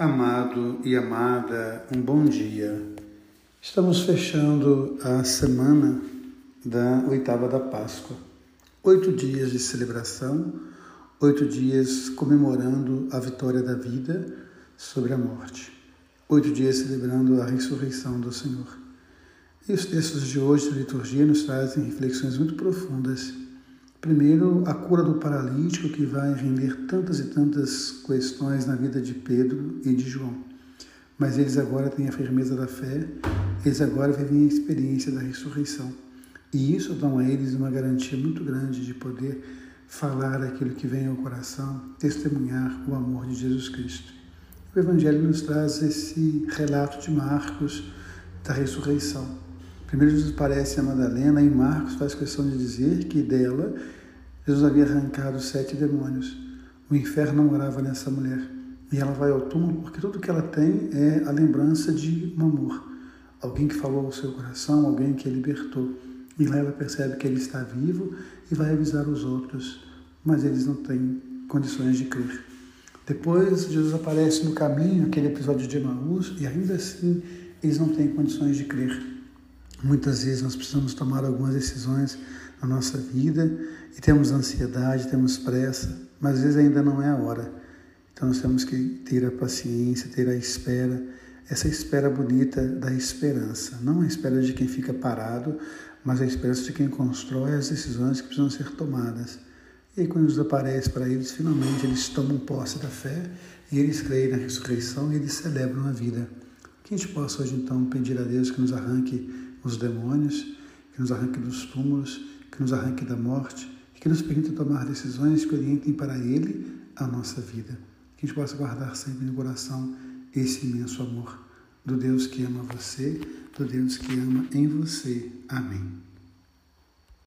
Amado e amada, um bom dia. Estamos fechando a semana da oitava da Páscoa. Oito dias de celebração, oito dias comemorando a vitória da vida sobre a morte. Oito dias celebrando a ressurreição do Senhor. E os textos de hoje da liturgia nos trazem reflexões muito profundas Primeiro, a cura do paralítico, que vai render tantas e tantas questões na vida de Pedro e de João. Mas eles agora têm a firmeza da fé, eles agora vivem a experiência da ressurreição. E isso dá a eles uma garantia muito grande de poder falar aquilo que vem ao coração, testemunhar o amor de Jesus Cristo. O Evangelho nos traz esse relato de Marcos da ressurreição Primeiro Jesus aparece a Madalena e Marcos faz questão de dizer que dela Jesus havia arrancado sete demônios. O inferno não morava nessa mulher. E ela vai ao túmulo porque tudo que ela tem é a lembrança de um amor. Alguém que falou ao seu coração, alguém que a libertou. E lá ela percebe que ele está vivo e vai avisar os outros, mas eles não têm condições de crer. Depois Jesus aparece no caminho, aquele episódio de Emaús, e ainda assim eles não têm condições de crer. Muitas vezes nós precisamos tomar algumas decisões na nossa vida e temos ansiedade, temos pressa, mas às vezes ainda não é a hora. Então nós temos que ter a paciência, ter a espera, essa espera bonita da esperança, não a espera de quem fica parado, mas a esperança de quem constrói as decisões que precisam ser tomadas. E quando Jesus aparece para eles, finalmente eles tomam posse da fé e eles creem na ressurreição e eles celebram a vida. Que a gente possa hoje então pedir a Deus que nos arranque os demônios, que nos arranque dos túmulos, que nos arranque da morte e que nos permita tomar decisões que orientem para Ele a nossa vida. Que a gente possa guardar sempre no coração esse imenso amor do Deus que ama você, do Deus que ama em você. Amém.